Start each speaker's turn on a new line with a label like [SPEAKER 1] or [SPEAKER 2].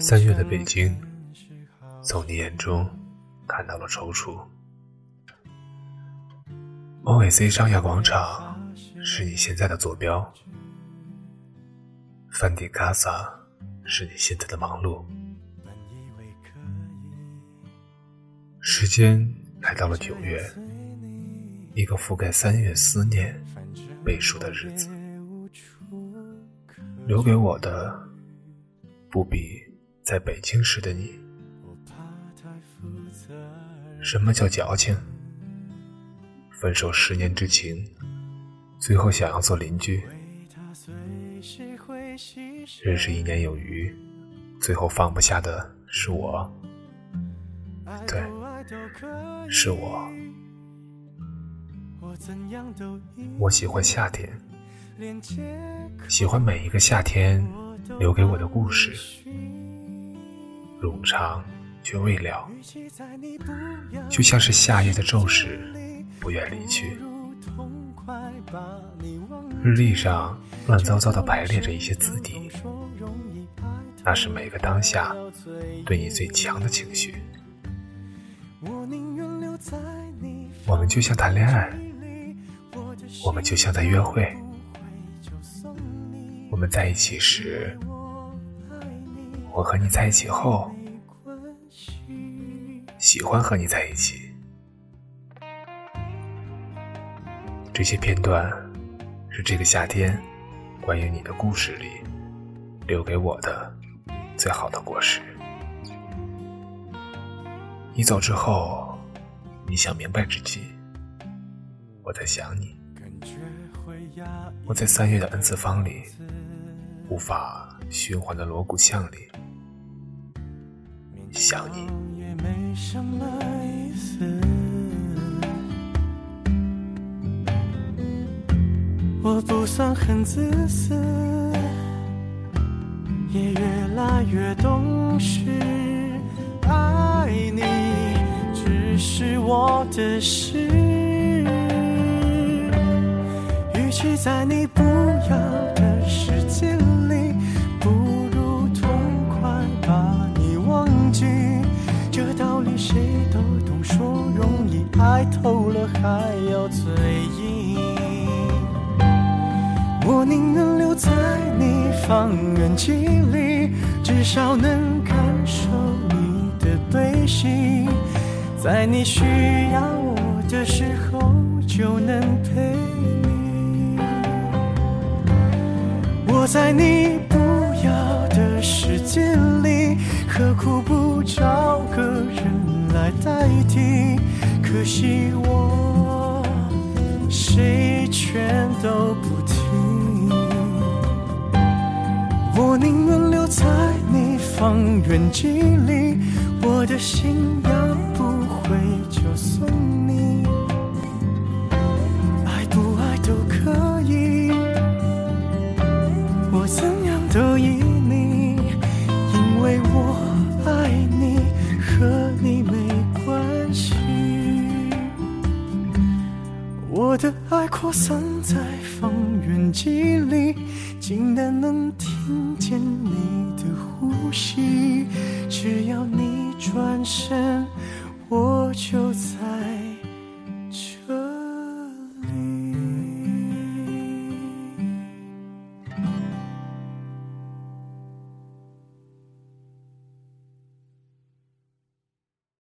[SPEAKER 1] 三月的北京，从你眼中看到了踌躇。OAC 商业广场是你现在的坐标，梵蒂冈萨是你现在的忙碌。时间来到了九月，一个覆盖三月思念、背书的日子，留给我的不比。在北京时的你，什么叫矫情？分手十年之情，最后想要做邻居；认识一年有余，最后放不下的是我。对，是我。我喜欢夏天，喜欢每一个夏天留给我的故事。冗长却未了，就像是夏夜的骤时，不愿离去。日历上乱糟糟的排列着一些字体，那是每个当下对你最强的情绪。我们就像谈恋爱，我们就像在约会。我们在一起时。我和你在一起后，喜欢和你在一起。这些片段是这个夏天关于你的故事里留给我的最好的果实。你走之后，你想明白之际，我在想你。我在三月的 n 次方里，无法循环的锣鼓巷里。想你
[SPEAKER 2] 我不算很自私也越来越懂事爱你只是我的事与其在你不要的世界里不如痛快把你忘记。这道理谁都懂，说容易，爱透了还要嘴硬。我宁愿留在你方圆几里，至少能感受你的悲喜，在你需要我的时候就能陪你。我在你不要的世界里，何苦不找个人？来代替，可惜我我宁愿留在你方圆几里，我的心要不回就送你，爱不爱都可以，我怎样都依你，因为我爱你和你没关系。我的爱扩散在方圆几里，近的能听见你的呼吸。只要你转身，我就在。